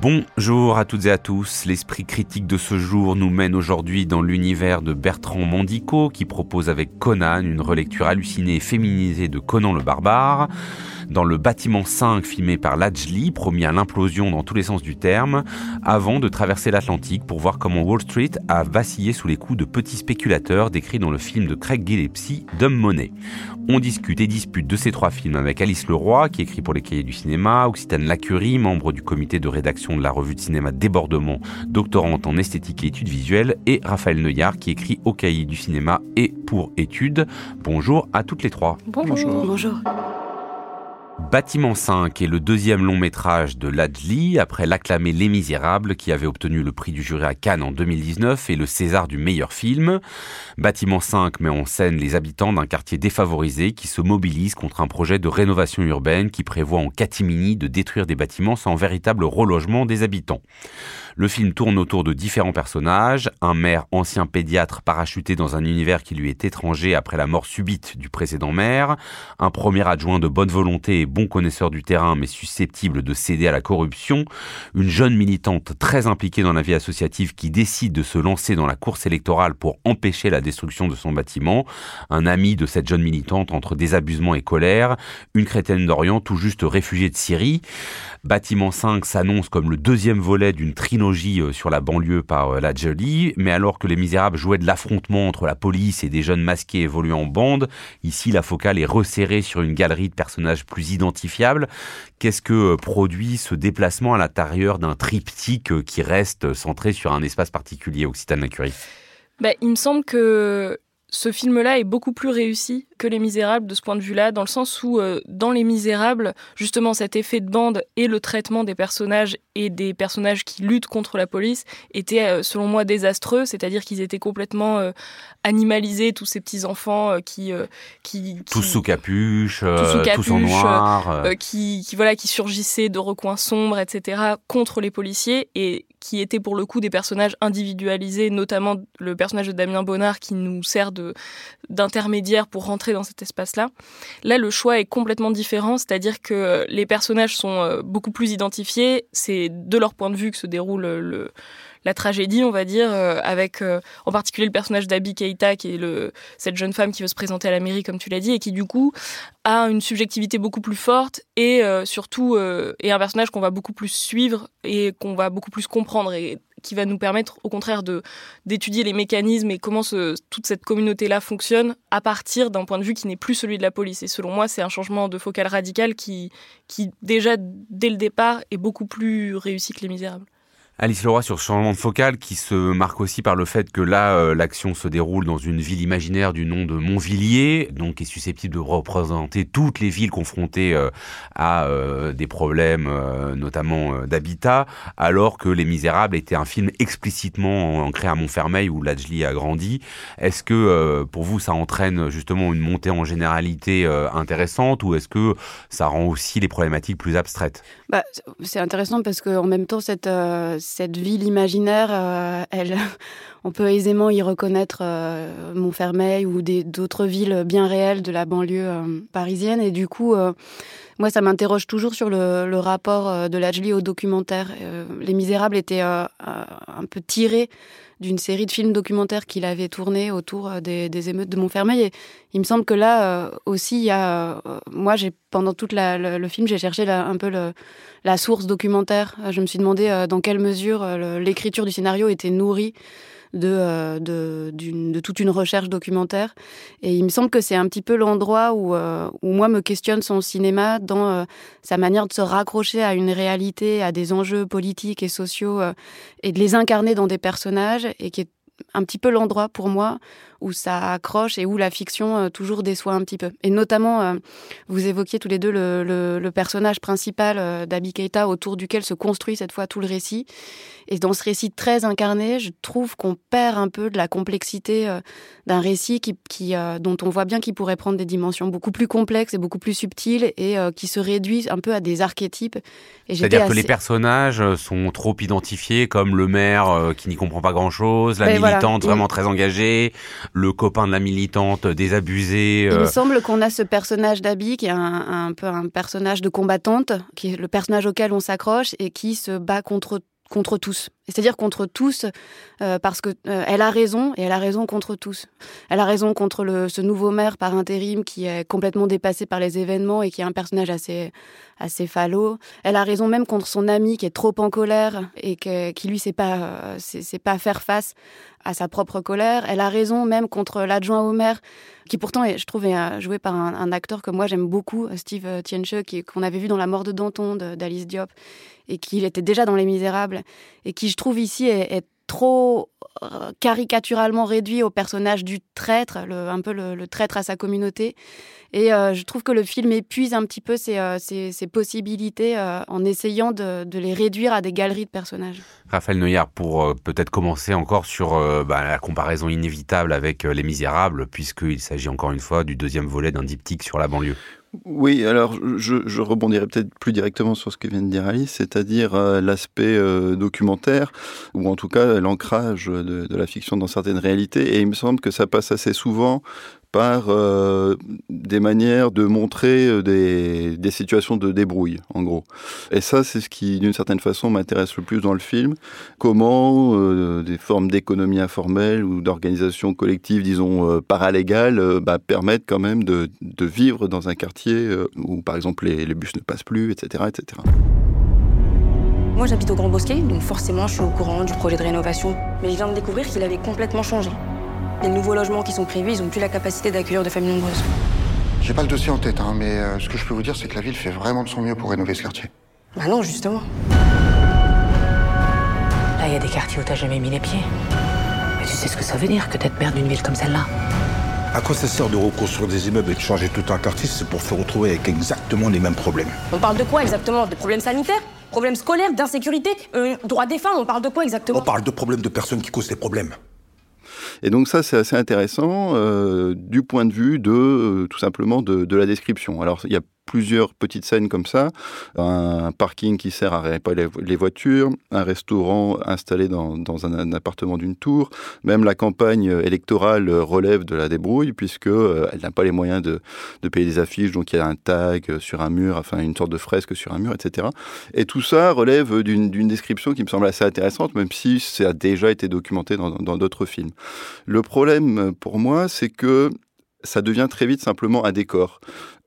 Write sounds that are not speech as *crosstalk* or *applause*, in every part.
Bonjour à toutes et à tous. L'esprit critique de ce jour nous mène aujourd'hui dans l'univers de Bertrand Mandico qui propose avec Conan une relecture hallucinée et féminisée de Conan le barbare. Dans le bâtiment 5 filmé par Lajli, promis à l'implosion dans tous les sens du terme, avant de traverser l'Atlantique pour voir comment Wall Street a vacillé sous les coups de petits spéculateurs décrits dans le film de Craig Gillespie, Dumb Money. On discute et dispute de ces trois films avec Alice Leroy, qui écrit pour les cahiers du cinéma, Occitane Lacurie, membre du comité de rédaction de la revue de cinéma Débordement, doctorante en esthétique et études visuelles, et Raphaël Neuillard, qui écrit au cahier du cinéma et pour études. Bonjour à toutes les trois. Bonjour. Bonjour. Bâtiment 5 est le deuxième long métrage de Ladli après l'acclamé Les Misérables qui avait obtenu le prix du jury à Cannes en 2019 et le César du meilleur film. Bâtiment 5 met en scène les habitants d'un quartier défavorisé qui se mobilisent contre un projet de rénovation urbaine qui prévoit en catimini de détruire des bâtiments sans véritable relogement des habitants. Le film tourne autour de différents personnages, un maire ancien pédiatre parachuté dans un univers qui lui est étranger après la mort subite du précédent maire, un premier adjoint de bonne volonté bon connaisseur du terrain mais susceptible de céder à la corruption, une jeune militante très impliquée dans la vie associative qui décide de se lancer dans la course électorale pour empêcher la destruction de son bâtiment, un ami de cette jeune militante entre désabusement et colère, une chrétienne d'Orient tout juste réfugiée de Syrie. Bâtiment 5 s'annonce comme le deuxième volet d'une trilogie euh, sur la banlieue par euh, la Jolie, mais alors que Les Misérables jouaient de l'affrontement entre la police et des jeunes masqués évoluant en bande, ici la focale est resserrée sur une galerie de personnages plus Qu'est-ce que euh, produit ce déplacement à l'intérieur d'un triptyque qui reste centré sur un espace particulier, Occitane Lacurie bah, Il me semble que ce film-là est beaucoup plus réussi que Les Misérables de ce point de vue-là, dans le sens où euh, dans Les Misérables, justement cet effet de bande et le traitement des personnages et des personnages qui luttent contre la police était euh, selon moi désastreux, c'est-à-dire qu'ils étaient complètement euh, animalisés, tous ces petits enfants qui, qui, tous sous capuche, tous, en noir, qui, qui voilà qui surgissaient de recoins sombres, etc. contre les policiers et qui étaient pour le coup des personnages individualisés, notamment le personnage de Damien Bonnard qui nous sert d'intermédiaire pour rentrer dans cet espace-là. Là, le choix est complètement différent, c'est-à-dire que les personnages sont euh, beaucoup plus identifiés. C'est de leur point de vue que se déroule le, la tragédie, on va dire, euh, avec euh, en particulier le personnage d'Abby Keita, qui est cette jeune femme qui veut se présenter à la mairie, comme tu l'as dit, et qui du coup a une subjectivité beaucoup plus forte et surtout est un personnage qu'on va beaucoup plus suivre et qu'on va beaucoup plus comprendre. Et qui va nous permettre au contraire de d'étudier les mécanismes et comment toute cette communauté-là fonctionne à partir d'un point de vue qui n'est plus celui de la police. Et selon moi, c'est un changement de focal radical qui, qui déjà dès le départ est beaucoup plus réussi que Les Misérables. Alice Leroy sur ce changement de focal qui se marque aussi par le fait que là, euh, l'action se déroule dans une ville imaginaire du nom de Montvilliers, donc qui est susceptible de représenter toutes les villes confrontées euh, à euh, des problèmes, notamment d'habitat, alors que Les Misérables était un film explicitement ancré à Montfermeil où Lajli a grandi. Est-ce que pour vous, ça entraîne justement une montée en généralité intéressante ou est-ce que ça rend aussi les problématiques plus abstraites? Bah, C'est intéressant parce qu'en même temps, cette cette ville imaginaire, euh, *laughs* on peut aisément y reconnaître euh, Montfermeil ou d'autres villes bien réelles de la banlieue euh, parisienne. Et du coup, moi, ça m'interroge toujours sur le, rapport de Lajli au documentaire. Les Misérables étaient un peu tirés d'une série de films documentaires qu'il avait tourné autour euh, des, émeutes de Montfermeil. Et il me semble que là euh, aussi, il y a. Euh, moi, pendant tout le, film, j'ai cherché un peu la source documentaire. Je me suis demandé dans quelle mesure l'écriture du scénario était nourrie de, de, toute une recherche documentaire. Et il me semble que c'est un petit peu l'endroit où, où moi me questionne son cinéma dans sa manière de se raccrocher à une réalité, à des enjeux politiques et sociaux et de les incarner dans des personnages et qui est un petit peu l'endroit pour moi où ça accroche et où la fiction euh, toujours déçoit un petit peu. Et notamment, euh, vous évoquiez tous les deux le, personnage principal euh, d'Abi Keita autour duquel se construit cette fois tout le récit. Et dans ce récit très incarné, je trouve qu'on perd un peu de la complexité d'un récit qui, qui dont on voit bien qu'il pourrait prendre des dimensions beaucoup plus complexes et beaucoup plus subtiles et qui se réduit un peu à des archétypes. C'est-à-dire que les personnages sont trop identifiés comme le maire qui n'y comprend pas grand-chose, la ben militante vraiment très engagée, le copain de la militante désabusé. Il me euh. semble qu'on a ce personnage d'Abby qui est un, peu un personnage de combattante, qui est le personnage auquel on s'accroche et qui se bat contre contre tous. C'est-à-dire contre tous, euh, parce que euh, elle a raison et elle a raison contre tous. Elle a raison contre le, ce nouveau maire par intérim qui est complètement dépassé par les événements et qui est un personnage assez falot. Elle a raison même contre son ami qui est trop en colère et qui lui sait pas euh, c'est pas faire face à sa propre colère. Elle a raison même contre l'adjoint au maire qui pourtant je trouve est joué par un, acteur que moi j'aime beaucoup, Steve Tienche, qu'on avait vu dans La mort de Danton d'Alice Diop et qui était déjà dans Les Misérables et qui trouve ici est, trop euh, caricaturalement réduit au personnage du traître, un peu le, traître à sa communauté. Et euh, je trouve que le film épuise un petit peu ses, euh, possibilités en essayant de, les réduire à des galeries de personnages. Raphaël Neuillard, pour peut-être commencer encore sur bah, la comparaison inévitable avec Les Misérables, puisqu'il s'agit encore une fois du deuxième volet d'un diptyque sur la banlieue. Oui, alors je, rebondirai peut-être plus directement sur ce que vient de dire Alice, c'est-à-dire euh, l'aspect euh, documentaire, ou en tout cas l'ancrage de, de, la fiction dans certaines réalités. Et il me semble que ça passe assez souvent par euh, des manières de montrer euh, des, situations de débrouille, en gros. Et ça, c'est ce qui, d'une certaine façon, m'intéresse le plus dans le film. Comment euh, des formes d'économie informelle ou d'organisation collective, disons, paralégale, bah, permettent quand même de, de, vivre dans un quartier où, par exemple, les, les bus ne passent plus, etc. etc. Moi, j'habite au Grand Bosquet, donc forcément, je suis au courant du projet de rénovation. Mais je viens de découvrir qu'il avait complètement changé. Les nouveaux logements qui sont prévus, ils n'ont plus la capacité d'accueillir de familles nombreuses. J'ai pas le dossier en tête, hein, mais euh, ce que je peux vous dire, c'est que la ville fait vraiment de son mieux pour rénover ce quartier. Bah non, justement. Là, il y a des quartiers où t'as jamais mis les pieds. Mais tu sais ce que ça veut dire que d'être maire d'une ville comme celle-là À quoi ça sert de reconstruire des immeubles et de changer tout un quartier C'est pour se retrouver avec exactement les mêmes problèmes? On parle de quoi exactement? De problèmes sanitaires? Problèmes scolaires? D'insécurité? Euh, Droits des femmes On parle de quoi exactement? On parle de problèmes de personnes qui causent des problèmes. Et donc ça, c'est assez intéressant euh, du point de vue de euh, tout simplement de, de, la description. Alors il y a plusieurs petites scènes comme ça. Un parking qui sert à réparer les voitures, un restaurant installé dans, un, appartement d'une tour. Même la campagne électorale relève de la débrouille puisque euh, elle n'a pas les moyens de, payer des affiches. Donc il y a un tag sur un mur, enfin une sorte de fresque sur un mur, etc. Et tout ça relève d'une description qui me semble assez intéressante, même si ça a déjà été documenté dans d'autres films. Le problème pour moi, c'est que ça devient très vite simplement un décor.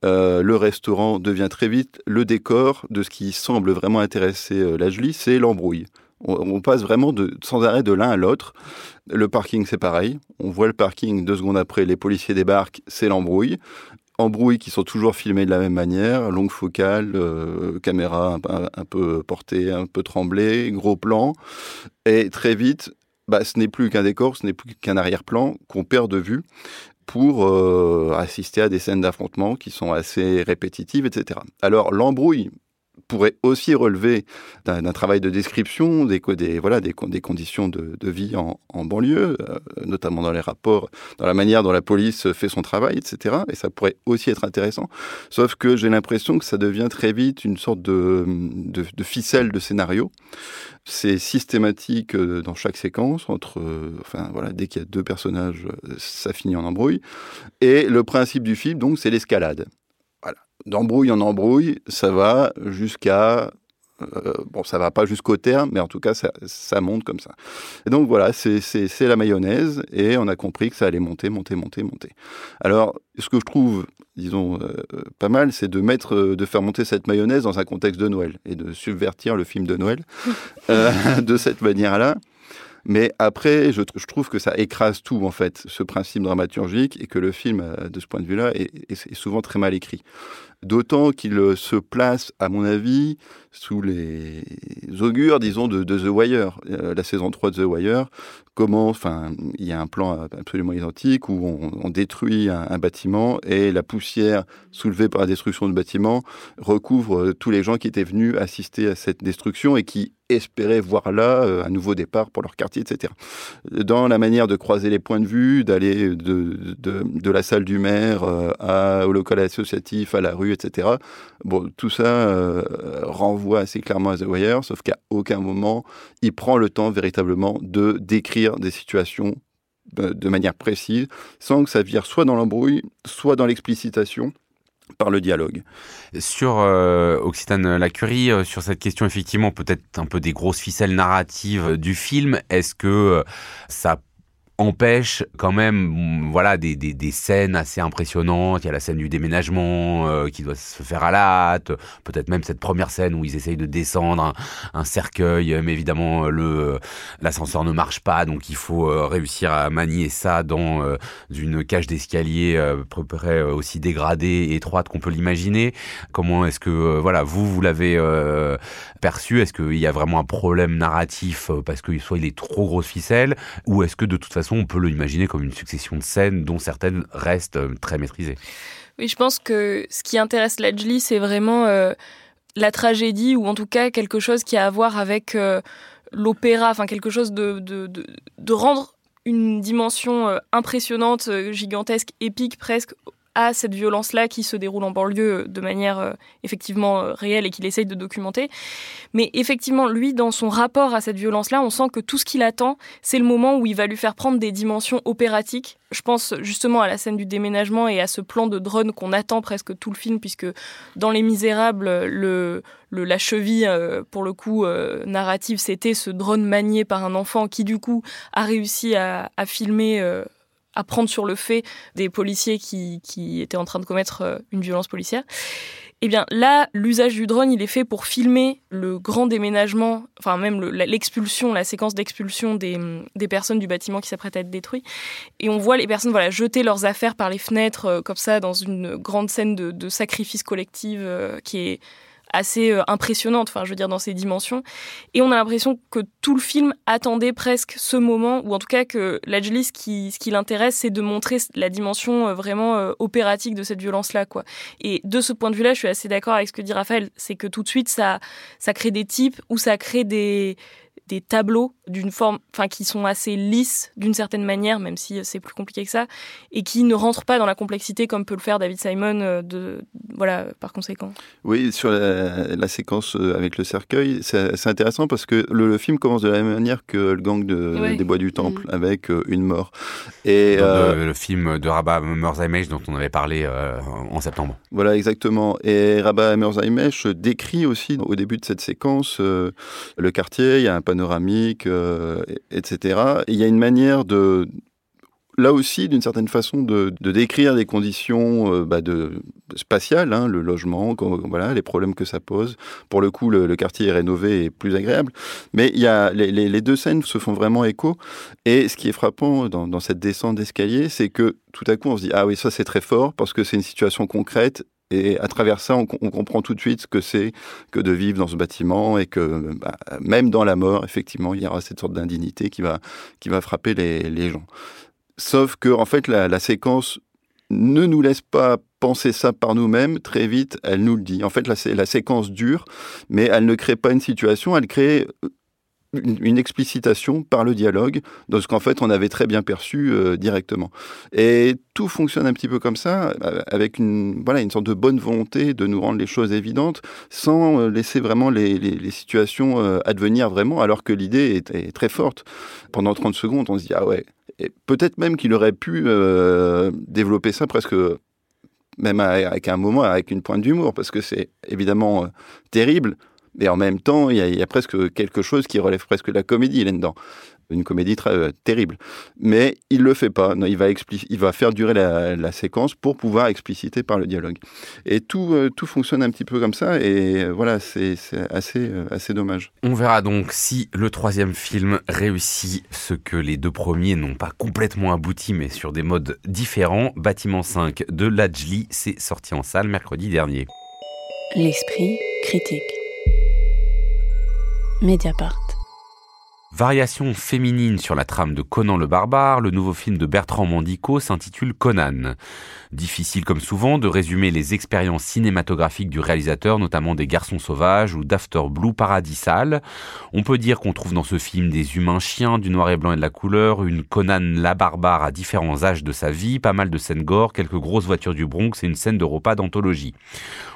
Euh, le restaurant devient très vite le décor de ce qui semble vraiment intéresser euh, la Julie, c'est l'embrouille. On, passe vraiment sans arrêt de l'un à l'autre. Le parking, c'est pareil. On voit le parking, deux secondes après, les policiers débarquent, c'est l'embrouille. Embrouilles qui sont toujours filmées de la même manière, longue focale, euh, caméra un, peu portée, un peu tremblée, gros plan. Et très vite, bah, ce n'est plus qu'un décor, ce n'est plus qu'un arrière-plan qu'on perd de vue pour euh, assister à des scènes d'affrontement qui sont assez répétitives, etc. Alors l'embrouille pourrait aussi relever d'un travail de description des, voilà, des, conditions de, vie en, banlieue, euh, notamment dans les rapports, dans la manière dont la police fait son travail, etc. Et ça pourrait aussi être intéressant. Sauf que j'ai l'impression que ça devient très vite une sorte de, de, de ficelle de scénario. C'est systématique euh, dans chaque séquence, entre, euh, enfin voilà, dès qu'il y a deux personnages, ça finit en embrouille. Et le principe du film, donc, c'est l'escalade d'embrouille en embrouille, ça va jusqu'à euh, bon, ça va pas jusqu'au terme, mais en tout cas, ça, ça monte comme ça. Et donc voilà, c'est la mayonnaise, et on a compris que ça allait monter, monter, monter, monter. Alors, ce que je trouve, disons, euh, pas mal, c'est de mettre, euh, de faire monter cette mayonnaise dans un contexte de Noël, et de subvertir le film de Noël *laughs* de cette manière-là. Mais après, je, trouve que ça écrase tout, en fait, ce principe dramaturgique, et que le film, de ce point de vue-là, est, souvent très mal écrit. D'autant qu'il se place, à mon avis, sous les augures, disons, de, The Wire, euh, la saison 3 de The Wire. Comment, enfin, il y a un plan absolument identique où on, détruit un, bâtiment et la poussière soulevée par la destruction du bâtiment recouvre euh, tous les gens qui étaient venus assister à cette destruction et qui espéraient voir là euh, un nouveau départ pour leur quartier, etc. Dans la manière de croiser les points de vue, d'aller de, de, la salle du maire à, au local associatif, à la rue, etc. Bon, tout ça renvoie assez clairement à The Wire, sauf qu'à aucun moment il prend le temps véritablement de décrire des situations euh, de manière précise, sans que ça vire soit dans l'embrouille, soit dans l'explicitation par le dialogue. Sur euh, Occitane Lacurie, euh, sur cette question effectivement peut-être un peu des grosses ficelles narratives du film, est-ce que ça empêche quand même voilà des, des, des, scènes assez impressionnantes. Il y a la scène du déménagement euh, qui doit se faire à la hâte, peut-être même cette première scène où ils essayent de descendre un, cercueil, mais évidemment le l'ascenseur ne marche pas, donc il faut euh, réussir à manier ça dans euh, une cage d'escalier peu près aussi dégradée et étroite qu'on peut l'imaginer. Comment est-ce que voilà vous vous l'avez perçu? Est-ce qu'il y a vraiment un problème narratif parce que soit il est trop grosse ficelle, ou est-ce que de toute façon on peut l'imaginer comme une succession de scènes dont certaines restent euh, très maîtrisées. Oui, je pense que ce qui intéresse Ledgely, c'est vraiment euh, la tragédie, ou en tout cas quelque chose qui a à voir avec euh, l'opéra, enfin quelque chose de, de, de, rendre une dimension impressionnante, gigantesque, épique presque à cette violence-là qui se déroule en banlieue de manière euh, effectivement euh, réelle et qu'il essaye de documenter. Mais effectivement, lui, dans son rapport à cette violence-là, on sent que tout ce qu'il attend, c'est le moment où il va lui faire prendre des dimensions opératiques. Je pense justement à la scène du déménagement et à ce plan de drone qu'on attend presque tout le film, puisque dans Les Misérables, le, la cheville, euh, pour le coup, narrative, c'était ce drone manié par un enfant qui, du coup, a réussi à filmer à prendre sur le fait des policiers qui, qui étaient en train de commettre euh, une violence policière. Eh bien là, l'usage du drone, il est fait pour filmer le grand déménagement, enfin même l'expulsion, la séquence d'expulsion des, des, personnes du bâtiment qui s'apprête à être détruit. Et on voit les personnes voilà jeter leurs affaires par les fenêtres euh, comme ça dans une grande scène de, de sacrifice collectif euh, qui est assez euh, impressionnante, enfin je veux dire dans ses dimensions. Et on a l'impression que tout le film attendait presque ce moment, ou en tout cas que Ledgely, ce qui, ce qui l'intéresse, c'est de montrer la dimension euh, vraiment euh, opératique de cette violence-là. quoi. Et de ce point de vue-là, je suis assez d'accord avec ce que dit Raphaël, c'est que tout de suite, ça, ça crée des types ou ça crée des, des tableaux d'une forme, enfin qui sont assez lisses d'une certaine manière, même si c'est plus compliqué que ça, et qui ne rentrent pas dans la complexité comme peut le faire David Simon. Euh, de voilà, par conséquent. Oui, sur la, séquence euh, avec le cercueil, c'est intéressant parce que le, film commence de la même manière que le gang de, des Bois du Temple, mm. avec euh, une mort. Et le, film de Rabat Merzaimesh dont on avait parlé en septembre. Voilà, exactement. Et Rabat Merzaimesh décrit aussi au début de cette séquence le quartier. Il y a un panoramique, euh, etc. il y a une manière de, là aussi, d'une certaine façon, de, décrire des conditions euh, bah, spatiales, hein, le logement, les problèmes que ça pose. Pour le coup, le, quartier est rénové et plus agréable. Mais y a, les, deux scènes se font vraiment écho. Et ce qui est frappant dans, dans cette descente d'escalier, c'est que tout à coup, on se dit, ah oui, ça c'est très fort, parce que c'est une situation concrète et à travers ça, on, comprend tout de suite ce que c'est que de vivre dans ce bâtiment et que bah, même dans la mort, effectivement, il y aura cette sorte d'indignité qui va, qui va frapper les, gens. Sauf que, en fait, la, séquence ne nous laisse pas penser ça par nous-mêmes, très vite, elle nous le dit. En fait, la, la séquence dure, mais elle ne crée pas une situation, elle crée une, explicitation par le dialogue de ce qu'en fait on avait très bien perçu euh, directement. Et tout fonctionne un petit peu comme ça, euh, avec une, voilà, une sorte de bonne volonté de nous rendre les choses évidentes, sans euh, laisser vraiment les, situations advenir vraiment, alors que l'idée est, très forte. Pendant 30 secondes, on se dit, ah ouais, peut-être même qu'il aurait pu développer ça presque même avec un moment, avec une pointe d'humour, parce que c'est évidemment terrible, mais en même temps, il y, a, presque quelque chose qui relève presque de la comédie là-dedans. Une comédie très euh, terrible. Mais il le fait pas. il, va il va faire durer la, séquence pour pouvoir expliciter par le dialogue. Et tout, euh, tout fonctionne un petit peu comme ça. Et euh, voilà, c'est assez, assez dommage. On verra donc si le troisième film réussit ce que les deux premiers n'ont pas complètement abouti, mais sur des modes différents. Bâtiment 5 de Lajli, c'est sorti en salle mercredi dernier. L'esprit critique. Mediapart. Variation féminine sur la trame de Conan le barbare, le nouveau film de Bertrand Mandico s'intitule Conan. Difficile comme souvent de résumer les expériences cinématographiques du réalisateur, notamment des Garçons sauvages ou d'After Blue Paradisal. On peut dire qu'on trouve dans ce film des humains chiens, du noir et blanc et de la couleur, une Conan la barbare à différents âges de sa vie, pas mal de scènes gore, quelques grosses voitures du Bronx et une scène de repas d'anthologie.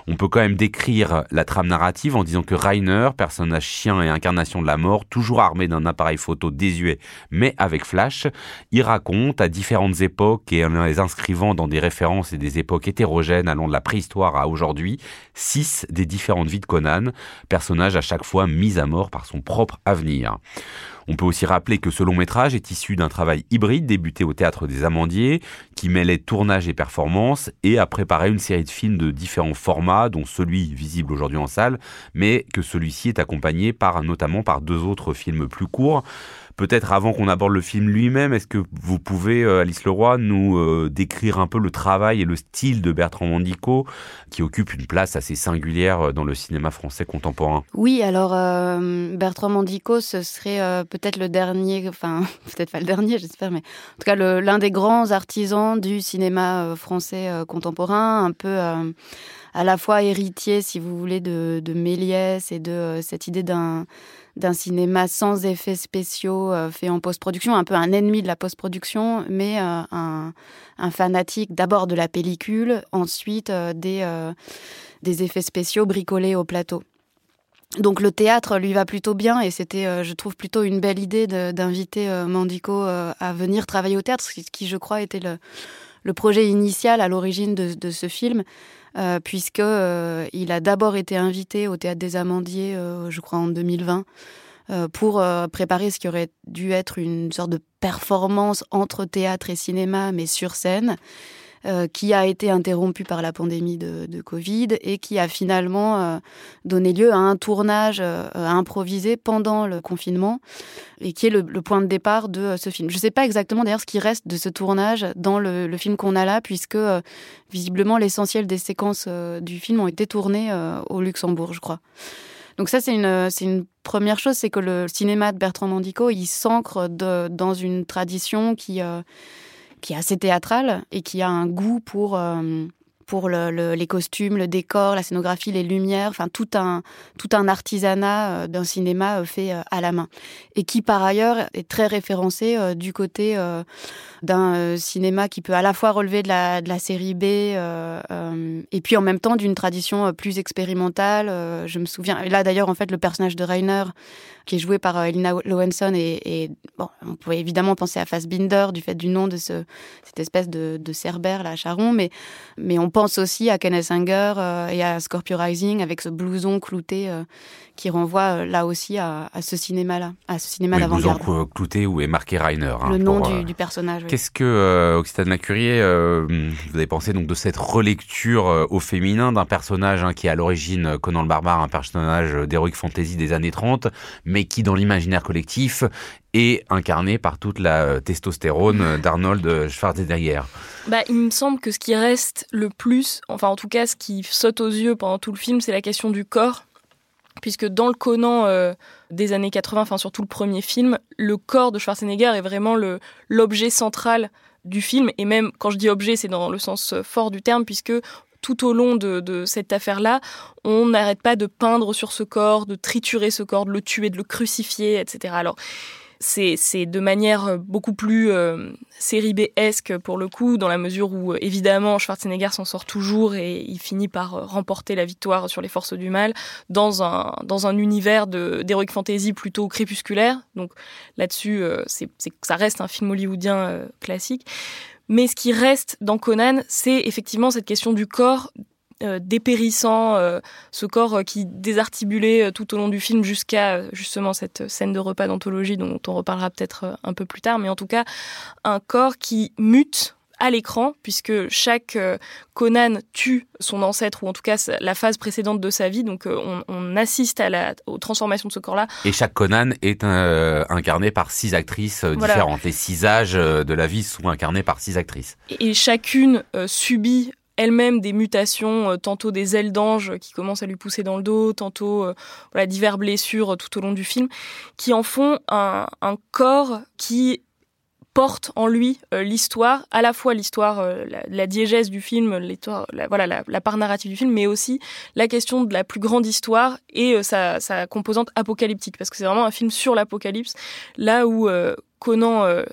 On peut quand même décrire la trame narrative en disant que Rainer, personnage chien et incarnation de la mort, toujours armé d'un appareil photo désuet mais avec flash, y raconte à différentes époques et en les inscrivant dans des références et des époques hétérogènes allant de la préhistoire à aujourd'hui, six des différentes vies de Conan, personnage à chaque fois mis à mort par son propre avenir. On peut aussi rappeler que ce long métrage est issu d'un travail hybride débuté au Théâtre des Amandiers, qui mêlait tournage et performance, et a préparé une série de films de différents formats, dont celui visible aujourd'hui en salle, mais que celui-ci est accompagné par notamment par deux autres films plus courts. Peut-être avant qu'on aborde le film lui-même, est-ce que vous pouvez, euh, Alice Leroy, nous euh, décrire un peu le travail et le style de Bertrand Mandico, qui occupe une place assez singulière euh, dans le cinéma français contemporain? Oui, alors Bertrand Mandico, ce serait peut-être le dernier, enfin *laughs* peut-être pas le dernier, j'espère, mais en tout cas l'un des grands artisans du cinéma français contemporain, un peu à la fois héritier, si vous voulez, de, Méliès et de cette idée d'un cinéma sans effets spéciaux euh, fait en post-production, un peu un ennemi de la post-production, mais euh, un, fanatique d'abord de la pellicule, ensuite euh, des, effets spéciaux bricolés au plateau. Donc le théâtre lui va plutôt bien et c'était, je trouve, plutôt une belle idée d'inviter Mandico à venir travailler au théâtre, ce qui, je crois, était le, projet initial à l'origine de, ce film. Euh, puisque euh, il a d'abord été invité au Théâtre des Amandiers, euh, je crois en 2020, pour préparer ce qui aurait dû être une sorte de performance entre théâtre et cinéma, mais sur scène. Euh, qui a été interrompu par la pandémie de, Covid et qui a finalement euh, donné lieu à un tournage euh, improvisé pendant le confinement et qui est le, point de départ de ce film. Je ne sais pas exactement d'ailleurs ce qui reste de ce tournage dans le, film qu'on a là, puisque visiblement l'essentiel des séquences du film ont été tournées au Luxembourg, je crois. Donc ça, c'est une première chose, c'est que le cinéma de Bertrand Mandico, il s'ancre dans une tradition qui, qui est assez théâtral et qui a un goût pour euh, pour le, les costumes, le décor, la scénographie, les lumières, enfin tout un tout un artisanat euh, d'un cinéma euh, fait à la main et qui par ailleurs est très référencé du côté d'un cinéma qui peut à la fois relever de la, de la série B et puis en même temps d'une tradition plus expérimentale. je me souviens là d'ailleurs en fait le personnage de Rainer qui est joué par euh, Elina Lowenson. Et, bon, on pouvait évidemment penser à Fassbinder du fait du nom de ce, cette espèce de, de Cerbère, là, Charon. Mais, mais on pense aussi à Kenneth Anger euh, et à Scorpio Rising avec ce blouson clouté euh, qui renvoie là aussi à, ce cinéma-là, à ce cinéma oui, d'avant-garde. Blouson clouté où est marqué Rainer. Hein, le nom du, du, personnage. Qu'est-ce que, Occitane Lacurie, vous avez pensé donc de cette relecture au féminin d'un personnage hein, qui est à l'origine Conan le Barbare, un personnage d'heroic fantasy des années 30, mais qui dans l'imaginaire collectif est incarné par toute la euh, testostérone d'Arnold Schwarzenegger. Bah, il me semble que ce qui reste le plus, enfin en tout cas ce qui saute aux yeux pendant tout le film, c'est la question du corps. Puisque dans le Conan euh, des années 80, enfin surtout le premier film, le corps de Schwarzenegger est vraiment l'objet central du film. Et même quand je dis objet, c'est dans le sens fort du terme, puisque tout au long de, cette affaire-là, on n'arrête pas de peindre sur ce corps, de triturer ce corps, de le tuer, de le crucifier, etc. Alors, c'est de manière beaucoup plus euh, série B-esque pour le coup, dans la mesure où évidemment Schwarzenegger s'en sort toujours et il finit par euh, remporter la victoire sur les forces du mal dans un, dans un univers d'heroic fantasy plutôt crépusculaire. Donc là-dessus, euh, ça reste un film hollywoodien classique. Mais ce qui reste dans Conan, c'est effectivement cette question du corps euh, dépérissant, euh, ce corps euh, qui désarticulait tout au long du film jusqu'à justement cette scène de repas d'anthologie dont on reparlera peut-être un peu plus tard, mais en tout cas un corps qui mute à l'écran, puisque chaque euh, Conan tue son ancêtre, ou en tout cas la phase précédente de sa vie. Donc euh, on, assiste à la, aux transformations de ce corps-là. Et chaque Conan est euh, incarné par six actrices différentes. Les six âges de la vie sont incarnés par six actrices. Et, chacune subit elle-même des mutations, euh, tantôt des ailes d'ange qui commencent à lui pousser dans le dos, tantôt euh, voilà, divers blessures tout au long du film, qui en font un, un corps qui porte en lui euh, l'histoire, à la fois l'histoire, euh, la, diégèse du film, l'histoire, la, voilà, la, part narrative du film, mais aussi la question de la plus grande histoire et euh, sa, sa, composante apocalyptique, parce que c'est vraiment un film sur l'apocalypse, là où Conan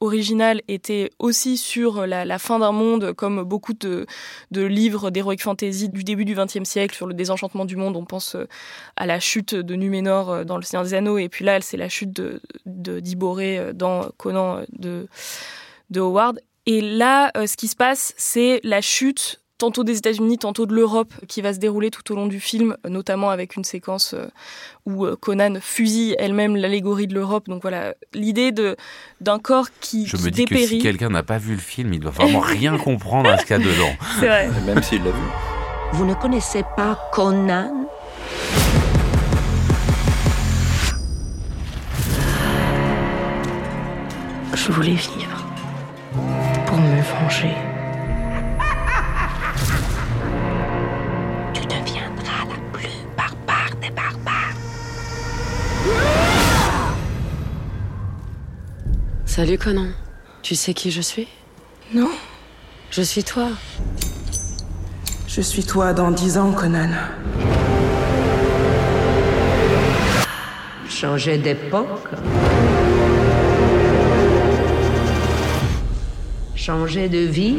original était aussi sur la, fin d'un monde, comme beaucoup de, livres d'heroic fantasy du début du XXe siècle sur le désenchantement du monde. On pense euh, à la chute de Numénor euh, dans Le Seigneur des Anneaux, et puis là, c'est la chute de, d'Iboré euh, dans Conan de Howard. Et là, ce qui se passe, c'est la chute tantôt des États-Unis, tantôt de l'Europe, qui va se dérouler tout au long du film, notamment avec une séquence euh, où euh, Conan fusille elle-même l'allégorie de l'Europe. Donc voilà, l'idée de d'un corps qui Je me dis que si quelqu'un n'a pas vu le film, il doit vraiment *laughs* rien comprendre à ce qu'il y a dedans. *laughs* C'est vrai. Même s'il l'a vu. Vous ne connaissez pas Conan? Je voulais vivre pour me venger. Salut Conan. Tu sais qui je suis? Non. Je suis toi. Je suis toi dans dix ans, Conan. Changer d'époque Changer de vie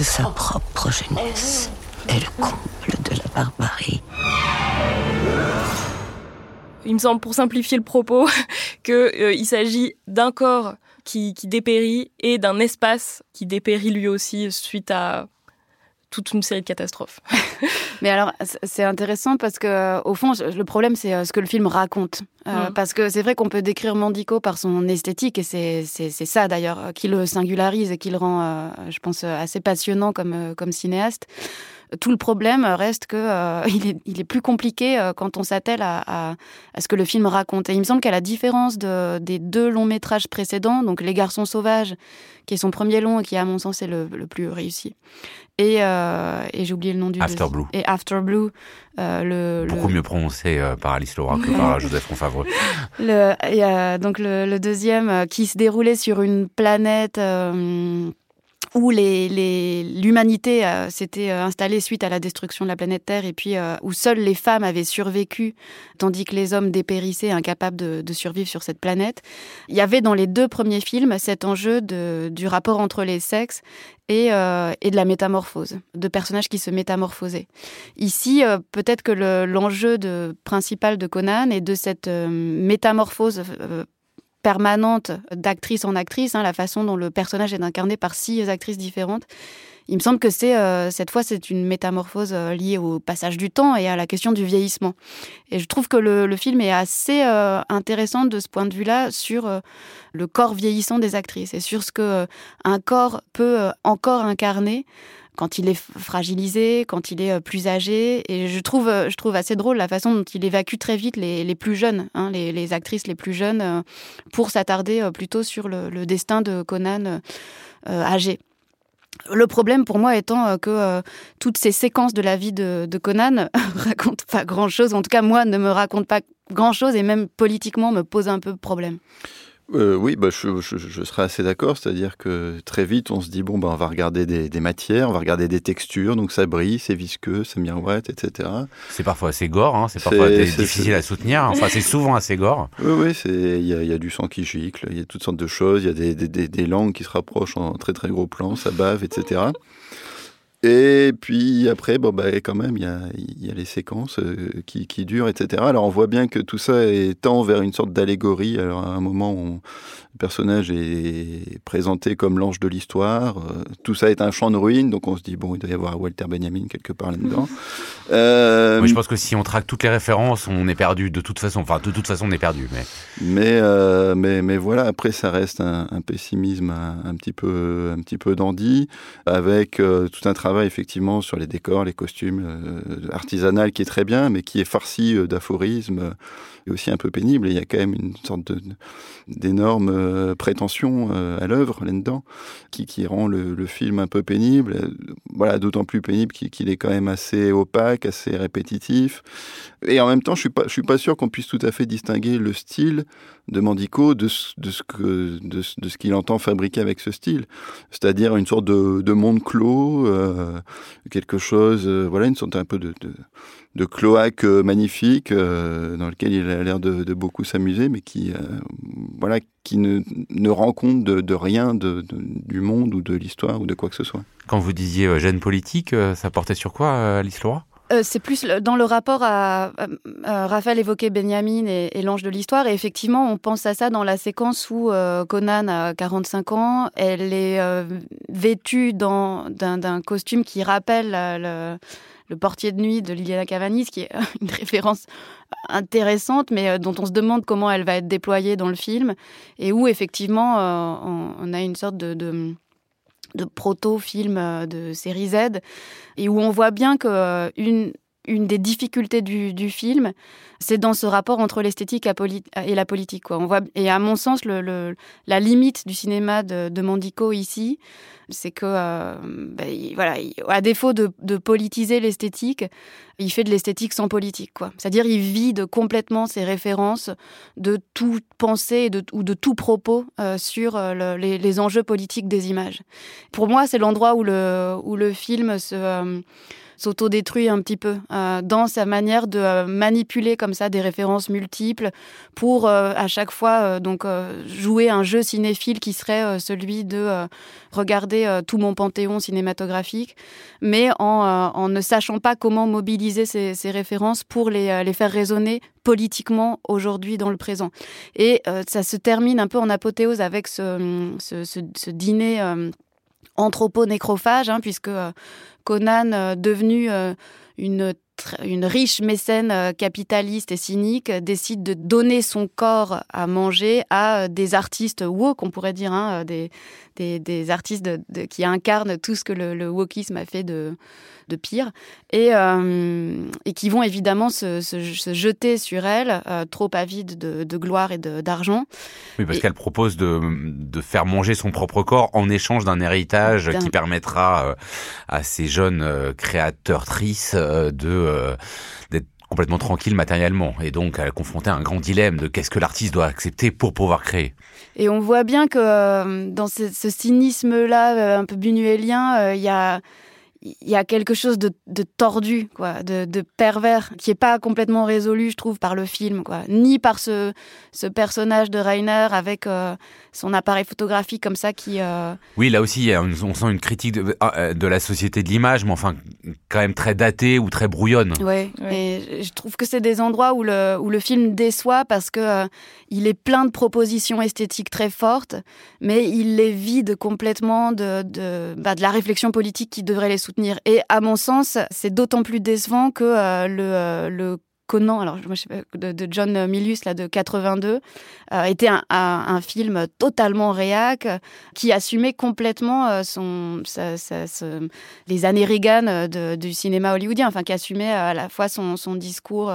Sa propre jeunesse. Est le comble de la barbarie. Il me semble, pour simplifier le propos, *laughs* qu'il euh, s'agit d'un corps qui, dépérit et d'un espace qui dépérit lui aussi suite à toute une série de catastrophes. *laughs* Mais alors, c'est intéressant parce que, euh, au fond, le problème, c'est euh, ce que le film raconte. Mm. Parce que c'est vrai qu'on peut décrire Mandico par son esthétique, et c'est ça d'ailleurs qui le singularise et qui le rend, je pense, assez passionnant comme, comme cinéaste tout le problème reste que euh, *laughs* il, est, il, est, plus compliqué euh, quand on s'attelle à, à, à, ce que le film raconte. Et il me semble qu'à la différence de, des deux longs métrages précédents, donc Les Garçons Sauvages, qui est son premier long et qui, à mon sens, est le, le plus réussi, et, euh, et j'ai oublié le nom du After Blue. Et After Blue, le beaucoup mieux prononcé par Alice Laura que par *laughs* Joseph Confavreux. Le, et, donc le, le, deuxième qui se déroulait sur une planète où l'humanité les, euh, s'était euh, installée suite à la destruction de la planète Terre et puis euh, où seules les femmes avaient survécu, tandis que les hommes dépérissaient, incapables de, survivre sur cette planète. Il y avait dans les deux premiers films cet enjeu de, du rapport entre les sexes et, et, de la métamorphose, de personnages qui se métamorphosaient. Ici, peut-être que l'enjeu de, principal de Conan est de cette métamorphose permanente d'actrice en actrice, hein, la façon dont le personnage est incarné par six actrices différentes. Il me semble que c'est euh, cette fois c'est une métamorphose euh, liée au passage du temps et à la question du vieillissement. Et je trouve que le, film est assez euh, intéressant de ce point de vue-là sur le corps vieillissant des actrices et sur ce que un corps peut encore incarner quand il est fragilisé, quand il est euh, plus âgé. Et je trouve, euh, je trouve assez drôle la façon dont il évacue très vite les, les plus jeunes, hein, les, actrices les plus jeunes, euh, pour s'attarder plutôt sur le, destin de Conan âgé. Le problème pour moi étant que toutes ces séquences de la vie de, de Conan *laughs* racontent pas grand-chose, en tout cas moi ne me racontent pas grand-chose et même politiquement me posent un peu problème. Euh, oui, bah, je, je, serais assez d'accord. C'est-à-dire que très vite, on se dit bon, bah, on va regarder des, matières, on va regarder des textures, donc ça brille, c'est visqueux, ça miroite, etc. C'est parfois assez gore, hein, c'est parfois difficile à soutenir. Enfin, c'est souvent assez gore. *laughs* Oui, oui, il y, y a, du sang qui gicle, il y a toutes sortes de choses, il y a des, des, des, langues qui se rapprochent en très très gros plans, ça bave, etc. Et puis après, bon, bah, quand même, il y a, y a, les séquences euh, qui, qui, durent, etc. Alors on voit bien que tout ça est tend vers une sorte d'allégorie. Alors à un moment, on, personnage est présenté comme l'ange de l'histoire. Euh, tout ça est un champ de ruines, donc on se dit, bon, il doit y avoir Walter Benjamin quelque part là-dedans. *laughs* Euh, je pense que si on traque toutes les références, on est perdu de toute façon. Enfin, de toute façon, on est perdu. Mais, mais, euh, mais, mais, voilà, après, ça reste un, pessimisme un, petit peu, un petit peu dandy, avec tout un travail, effectivement, sur les décors, les costumes, artisanal qui est très bien, mais qui est farci d'aphorismes et aussi un peu pénible. Et il y a quand même une sorte de, d'énormes euh, prétentions euh, à l'œuvre là-dedans, qui, qui rend le, film un peu pénible. Voilà, d'autant plus pénible qu'il est quand même assez opaque, assez répétitif. Et en même temps, je suis pas, je suis pas sûr qu'on puisse tout à fait distinguer le style de Mandico de, ce que de, ce qu'il entend fabriquer avec ce style, c'est-à-dire une sorte de, de monde clos, euh, quelque chose, voilà, une sorte un peu de cloaque magnifique dans lequel il a l'air de, beaucoup s'amuser, mais qui voilà, qui ne, ne rend compte de, rien de, du monde ou de l'histoire ou de quoi que ce soit. Quand vous disiez euh, gêne politique, euh, ça portait sur quoi, euh, Alice Leroy c'est plus dans le rapport à, Raphaël évoquait Benjamin et, l'ange de l'histoire et effectivement on pense à ça dans la séquence où Conan a 45 ans, elle est vêtue d'un costume qui rappelle le, le portier de nuit de Liliana Cavanis, qui est une référence intéressante, mais euh, dont on se demande comment elle va être déployée dans le film, et où effectivement euh, on a une sorte de, de, proto-film euh, de série Z, et où on voit bien que une, une des difficultés du, film, c'est dans ce rapport entre l'esthétique et la politique. Et à mon sens, la limite du cinéma de, Mandico ici, c'est que, euh, ben, voilà, à défaut de, politiser l'esthétique, il fait de l'esthétique sans politique. C'est-à-dire, il vide complètement ses références de toute pensée ou de tout propos euh, sur euh, les, enjeux politiques des images. Pour moi, c'est l'endroit où le, où le film se s'autodétruit un petit peu euh, dans sa manière de euh, manipuler comme ça des références multiples pour euh, à chaque fois donc jouer un jeu cinéphile qui serait celui de regarder tout mon panthéon cinématographique, mais en, ne sachant pas comment mobiliser ces, références pour les, les, faire résonner politiquement aujourd'hui dans le présent. Et ça se termine un peu en apothéose avec ce, ce, ce dîner anthropo-nécrophage, hein, puisque euh, Conan, euh, devenu euh, une une riche mécène capitaliste et cynique décide de donner son corps à manger à des artistes woke, on pourrait dire, hein, des, des, artistes qui incarnent tout ce que le, le wokisme a fait de, de pire, et, euh, et qui vont évidemment se, jeter sur elle, euh, trop avide de, gloire et d'argent. Oui, parce qu'elle propose de, de, faire manger son propre corps en échange d'un héritage qui permettra euh, à ces jeunes créateurs-trices de d'être complètement tranquille matériellement et donc elle est confrontée à un grand dilemme de qu'est-ce que l'artiste doit accepter pour pouvoir créer. Et on voit bien que dans ce, cynisme-là, un peu bunuélien, il y a il y a quelque chose de, tordu, quoi, de, pervers, qui est pas complètement résolu, je trouve, par le film, quoi, ni par ce, ce personnage de Rainer avec euh, son appareil photographique comme ça qui. Euh, oui, là aussi, on sent une critique euh, de, la société de l'image, mais enfin, quand même très datée ou très brouillonne. Oui, et je trouve que c'est des endroits où le, où le film déçoit parce que il est plein de propositions esthétiques très fortes, mais il les vide complètement de, de, bah, de la réflexion politique qui devrait les soutenir et à mon sens, c'est d'autant plus décevant que euh, le, euh, le Conan, alors je sais pas, de, John Milius là de 82, euh, était un, film totalement réac qui assumait complètement euh, son, les années Reagan euh, du cinéma hollywoodien, enfin qui assumait à la fois son, discours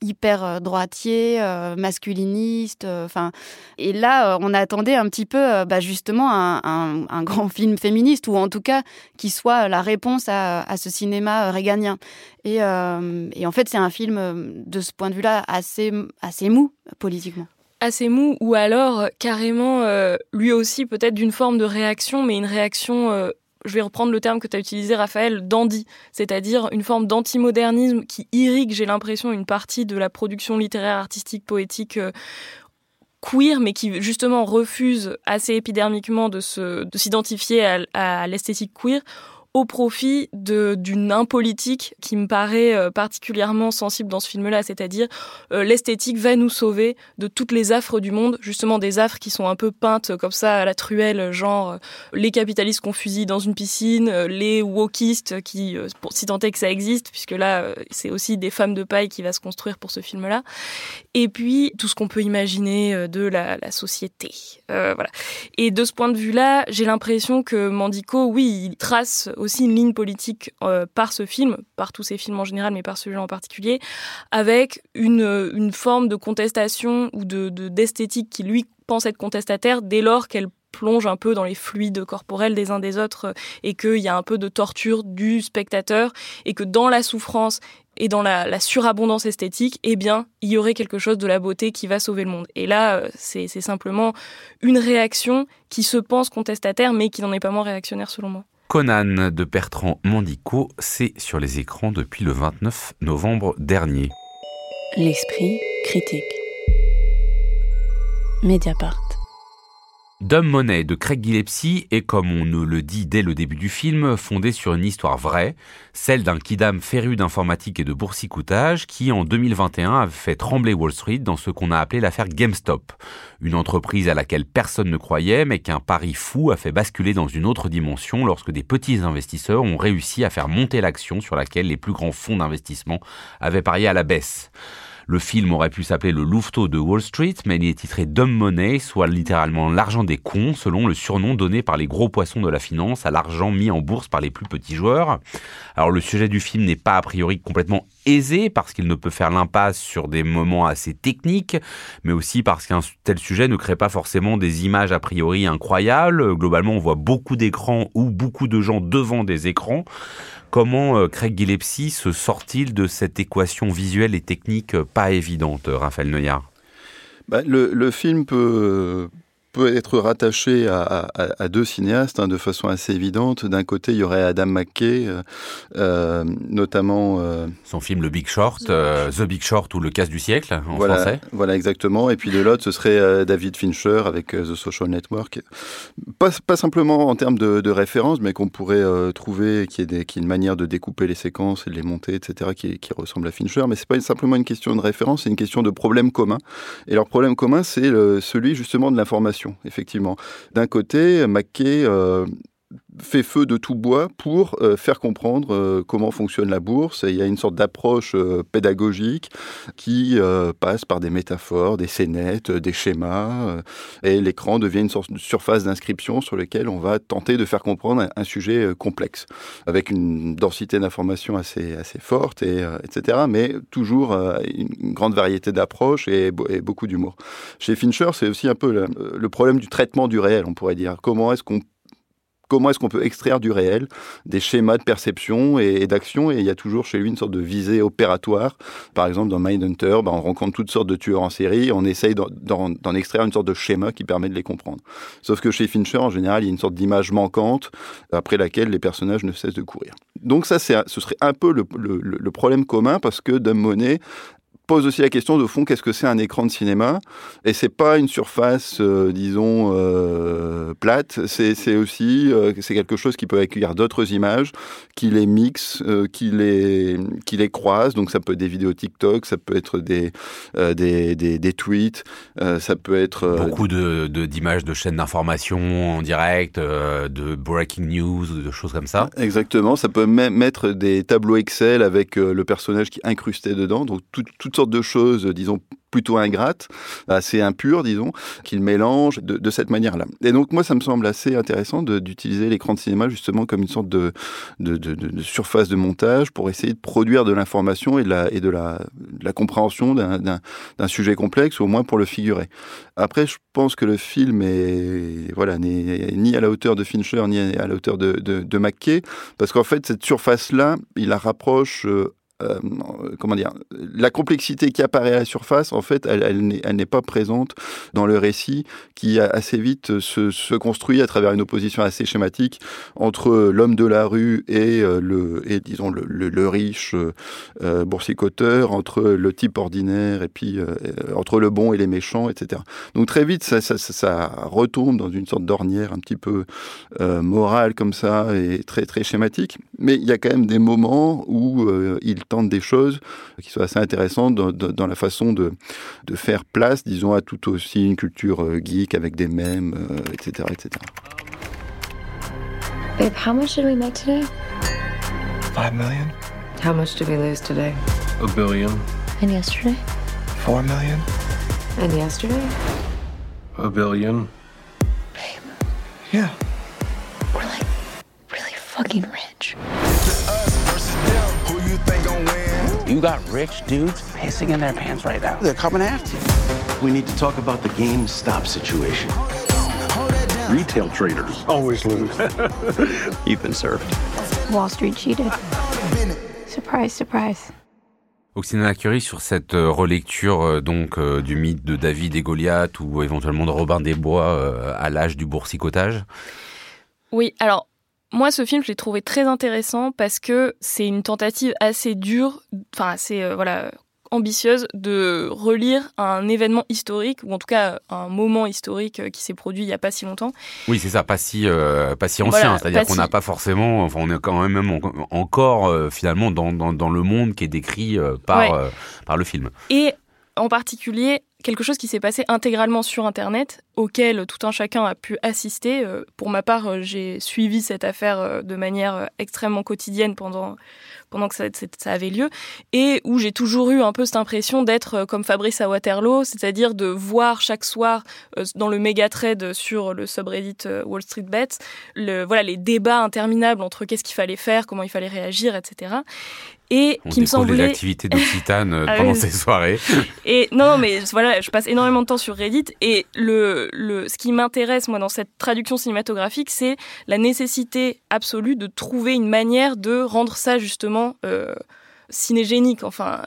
hyper droitier, masculiniste, enfin et là on attendait un petit peu bah, justement un, grand *laughs* film féministe ou en tout cas qui soit la réponse à, ce cinéma réganien. Et en fait c'est un film de ce point de vue-là assez, assez mou politiquement. Assez mou ou alors carrément euh, lui aussi peut-être d'une forme de réaction mais une réaction euh, je vais reprendre le terme que tu as utilisé Raphaël dandy c'est-à-dire une forme d'antimodernisme qui irrigue j'ai l'impression une partie de la production littéraire artistique poétique euh, queer mais qui justement refuse assez épidermiquement de s'identifier à l'esthétique queer au profit d'une impolitique qui me paraît euh, particulièrement sensible dans ce film-là, c'est-à-dire euh, l'esthétique va nous sauver de toutes les affres du monde, justement des affres qui sont un peu peintes comme ça à la truelle, genre euh, les capitalistes qu'on fusille dans une piscine, les wokistes qui, pour, si tant est que ça existe, puisque là c'est aussi des femmes de paille qui va se construire pour ce film-là, et puis tout ce qu'on peut imaginer de la, la société, voilà. Et de ce point de vue-là, j'ai l'impression que Mandico, oui, il trace aussi une ligne politique euh, par ce film, par tous ces films en général, mais par celui-là en particulier, avec une, une forme de contestation ou de d'esthétique qui lui pense être contestataire dès lors qu'elle plonge un peu dans les fluides corporels des uns des autres euh, et qu'il y a un peu de torture du spectateur et que dans la souffrance et dans la, la, surabondance esthétique, eh bien, il y aurait quelque chose de la beauté qui va sauver le monde. Et là, euh, c'est simplement une réaction qui se pense contestataire, mais qui n'en est pas moins réactionnaire selon moi. Conan de Bertrand Mandico, c'est sur les écrans depuis le 29 novembre dernier. L'esprit critique. Mediapart. Dumb Money de Craig Gillespie est, comme on le dit dès le début du film, fondé sur une histoire vraie, celle d'un kidam féru d'informatique et de boursicoutage qui, en 2021, a fait trembler Wall Street dans ce qu'on a appelé l'affaire GameStop, une entreprise à laquelle personne ne croyait mais qu'un pari fou a fait basculer dans une autre dimension lorsque des petits investisseurs ont réussi à faire monter l'action sur laquelle les plus grands fonds d'investissement avaient parié à la baisse. Le film aurait pu s'appeler Le Louveteau de Wall Street, mais il est titré Dumb Money, soit littéralement l'argent des cons, selon le surnom donné par les gros poissons de la finance à l'argent mis en bourse par les plus petits joueurs. Alors le sujet du film n'est pas a priori complètement aisé parce qu'il ne peut faire l'impasse sur des moments assez techniques, mais aussi parce qu'un tel sujet ne crée pas forcément des images a priori incroyables. Globalement, on voit beaucoup d'écrans ou beaucoup de gens devant des écrans. Comment euh, Craig Gillespie se sort-il de cette équation visuelle et technique pas évidente, Raphaël Neuillard le, le, film peut, peut être rattaché à, à, à deux cinéastes hein, de façon assez évidente. D'un côté, il y aurait Adam McKay, euh, euh notamment euh, son film Le Big Short, euh, The Big Short ou Le Casse du siècle en voilà, français. Voilà exactement. Et puis de l'autre, ce serait David Fincher avec The Social Network. Pas, pas simplement en termes de, de référence, mais qu'on pourrait trouver qui est, des, qui est une manière de découper les séquences et de les monter, etc., qui, qui ressemble à Fincher. Mais c'est pas simplement une question de référence, c'est une question de problème commun. Et leur problème commun, c'est celui justement de l'information effectivement. D'un côté, McKay euh, fait feu de tout bois pour euh, faire comprendre euh, comment fonctionne la bourse. Et il y a une sorte d'approche pédagogique qui passe par des métaphores, des scénettes, des schémas. et l'écran devient une sorte de surface d'inscription sur laquelle on va tenter de faire comprendre un, sujet complexe, avec une densité d'informations assez, forte, et, etc. Mais toujours une grande variété d'approches et, et, beaucoup d'humour. Chez Fincher, c'est aussi un peu le, le problème du traitement du réel, on pourrait dire. Comment est-ce qu'on comment est-ce qu'on peut extraire du réel des schémas de perception et, d'action. Et il y a toujours chez lui une sorte de visée opératoire. Par exemple, dans Mindhunter, bah, on rencontre toutes sortes de tueurs en série, on essaye d'en extraire une sorte de schéma qui permet de les comprendre. Sauf que chez Fincher, en général, il y a une sorte d'image manquante après laquelle les personnages ne cessent de courir. Donc ça, ce serait un peu le, problème commun parce que Dumb Money pose aussi la question de fond qu'est-ce que c'est un écran de cinéma? Et c'est pas une surface euh, disons euh, plate. C'est aussi euh, c'est quelque chose qui peut accueillir d'autres images qui les mixe qui les qui les croise. Donc ça peut être des vidéos TikTok ça peut être des des, des, des, tweets ça peut être beaucoup de d'images de, chaînes d'information en direct de breaking news de choses comme ça. Exactement. Ça peut même mettre des tableaux Excel avec le personnage qui est incrusté dedans. Donc tout, tout toutes sortes de choses, disons, plutôt ingrates, assez impures, disons, qu'il mélange de, cette manière-là. Et donc, moi, ça me semble assez intéressant d'utiliser l'écran de cinéma justement comme une sorte de, surface de montage pour essayer de produire de l'information et de la, compréhension d'un sujet complexe, ou au moins pour le figurer. Après, je pense que le film est, voilà, n'est ni à la hauteur de Fincher, ni à la hauteur de, de, de McKay, parce qu'en fait, cette surface-là, il la rapproche euh, euh, comment dire, la complexité qui apparaît à la surface, en fait, elle, n'est pas présente dans le récit qui assez vite se, construit à travers une opposition assez schématique entre l'homme de la rue et le, et disons le, le, riche euh, boursicoteur, entre le type ordinaire et puis entre le bon et les méchants, etc. Donc très vite, ça, ça, retombe dans une sorte d'ornière un petit peu morale comme ça et très très schématique. Mais il y a quand même des moments où euh, il tente des choses qui sont assez intéressantes dans, la façon de, de, faire place, disons, à tout aussi une culture euh, geek avec des mèmes, etc., etc. Babe, how much did we make today? Five million. How much did we lose today? A billion. And yesterday? Four million. And yesterday? A billion. Babe. Yeah. We're like really fucking rich. You got rich dudes pissing in their pants right now. They're coming after you. We need to talk about the GameStop situation. Retail traders always lose. *laughs* You've been served. Wall Street cheated. Surprise, surprise. Oxina Curie, sur cette euh, relecture euh, donc euh, du mythe de David et Goliath ou éventuellement de Robin des Bois à l'âge du boursicotage? Oui, alors moi, ce film, je l'ai trouvé très intéressant parce que c'est une tentative assez dure, enfin assez euh, voilà ambitieuse de relire un événement historique ou en tout cas un moment historique euh, qui s'est produit il y a pas si longtemps. Oui, c'est ça, pas si euh, pas si ancien, c'est-à-dire qu'on n'a pas forcément, enfin on est quand même encore finalement dans, dans, dans, le monde qui est décrit par par le film. Et en particulier quelque chose qui s'est passé intégralement sur Internet, auquel tout un chacun a pu assister. Euh, pour ma part, euh, j'ai suivi cette affaire euh, de manière extrêmement quotidienne pendant, pendant que ça, avait lieu, et où j'ai toujours eu un peu cette impression d'être comme Fabrice à Waterloo, c'est-à-dire de voir chaque soir dans le méga trade sur le subreddit Wall Street Bets, voilà, les débats interminables entre qu'est-ce qu'il fallait faire, comment il fallait réagir, etc et qui me semblait des activités d'Occitane euh, *laughs* ah pendant ces soirées. *laughs* Et non, mais voilà, je passe énormément de temps sur Reddit et le, le ce qui m'intéresse moi dans cette traduction cinématographique, c'est la nécessité absolue de trouver une manière de rendre ça justement euh, cinégénique. Enfin.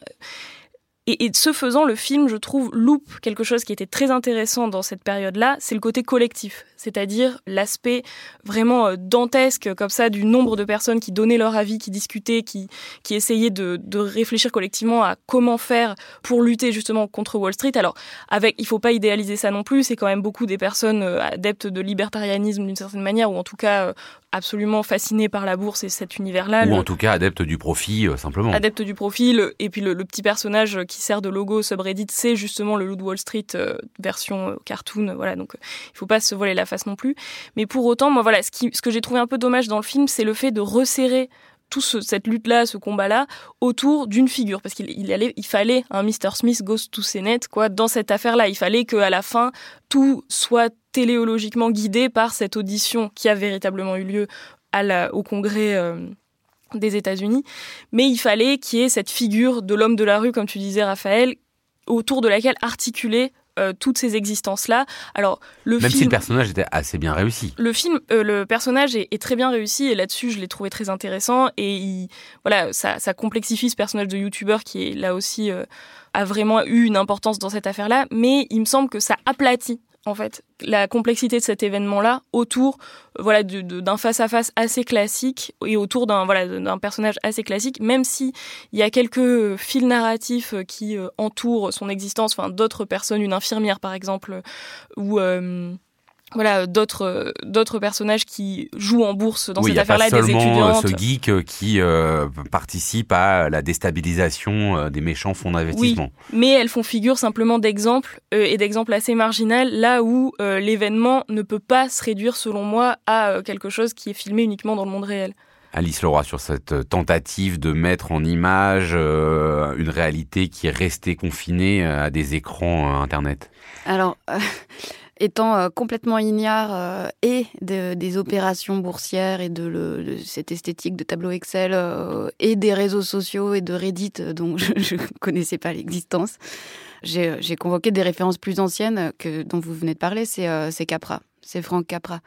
Et, ce faisant, le film, je trouve, loupe quelque chose qui était très intéressant dans cette période-là, c'est le côté collectif, c'est-à-dire l'aspect vraiment euh, dantesque comme ça du nombre de personnes qui donnaient leur avis, qui discutaient, qui, qui essayaient de, de réfléchir collectivement à comment faire pour lutter justement contre Wall Street. Alors, avec, il faut pas idéaliser ça non plus, c'est quand même beaucoup des personnes euh, adeptes de libertarianisme d'une certaine manière, ou en tout cas euh, absolument fascinés par la bourse et cet univers-là. Ou en tout cas adeptes du profit, simplement. Adeptes du profit, et puis le, le petit personnage qui sert de logo subreddit, c'est justement le loup de Wall Street euh, version cartoon. Voilà, donc il faut pas se voiler la face non plus. Mais pour autant, moi voilà, ce, ce que j'ai trouvé un peu dommage dans le film, c'est le fait de resserrer toute cette lutte-là, ce combat-là, autour d'une figure, parce qu'il il, il fallait un Mr. Smith Ghost to Senate, quoi, dans cette affaire-là. Il fallait qu'à la fin, tout soit téléologiquement guidé par cette audition qui a véritablement eu lieu au Congrès des États-Unis, mais il fallait qu'il y ait cette figure de l'homme de la rue, comme tu disais, Raphaël, autour de laquelle articuler euh, toutes ces existences-là. Alors, le Même si le personnage était assez bien réussi. Le film, euh, le personnage est, très bien réussi et là-dessus, je l'ai trouvé très intéressant et il, voilà, ça, ça, complexifie ce personnage de youtubeur qui est là aussi euh, a vraiment eu une importance dans cette affaire-là, mais il me semble que ça aplatit en fait, la complexité de cet événement-là autour, voilà, d'un face-à-face assez classique et autour d'un voilà d'un personnage assez classique, même si il y a quelques fils narratifs qui euh, entourent son existence, enfin d'autres personnes, une infirmière par exemple, ou euh, voilà d'autres d'autres personnages qui jouent en bourse dans cette affaire-là, des euh, étudiantes. ce geek qui euh, participe à la déstabilisation euh, des méchants fonds d'investissement. Oui, mais elles font figure simplement d'exemple et d'exemple assez marginal, là où l'événement ne peut pas se réduire, selon moi, à quelque chose qui est filmé uniquement dans le monde réel. Alice Leroy sur cette tentative de mettre en image une réalité qui est restée confinée à des écrans Internet. Alors *laughs* étant euh, complètement ignare euh, et des opérations boursières et de, cette esthétique de tableau Excel euh, et des réseaux sociaux et de Reddit dont *laughs* je ne connaissais pas l'existence, j'ai convoqué des références plus anciennes que dont vous venez de parler, c'est Capra. C'est Frank Capra.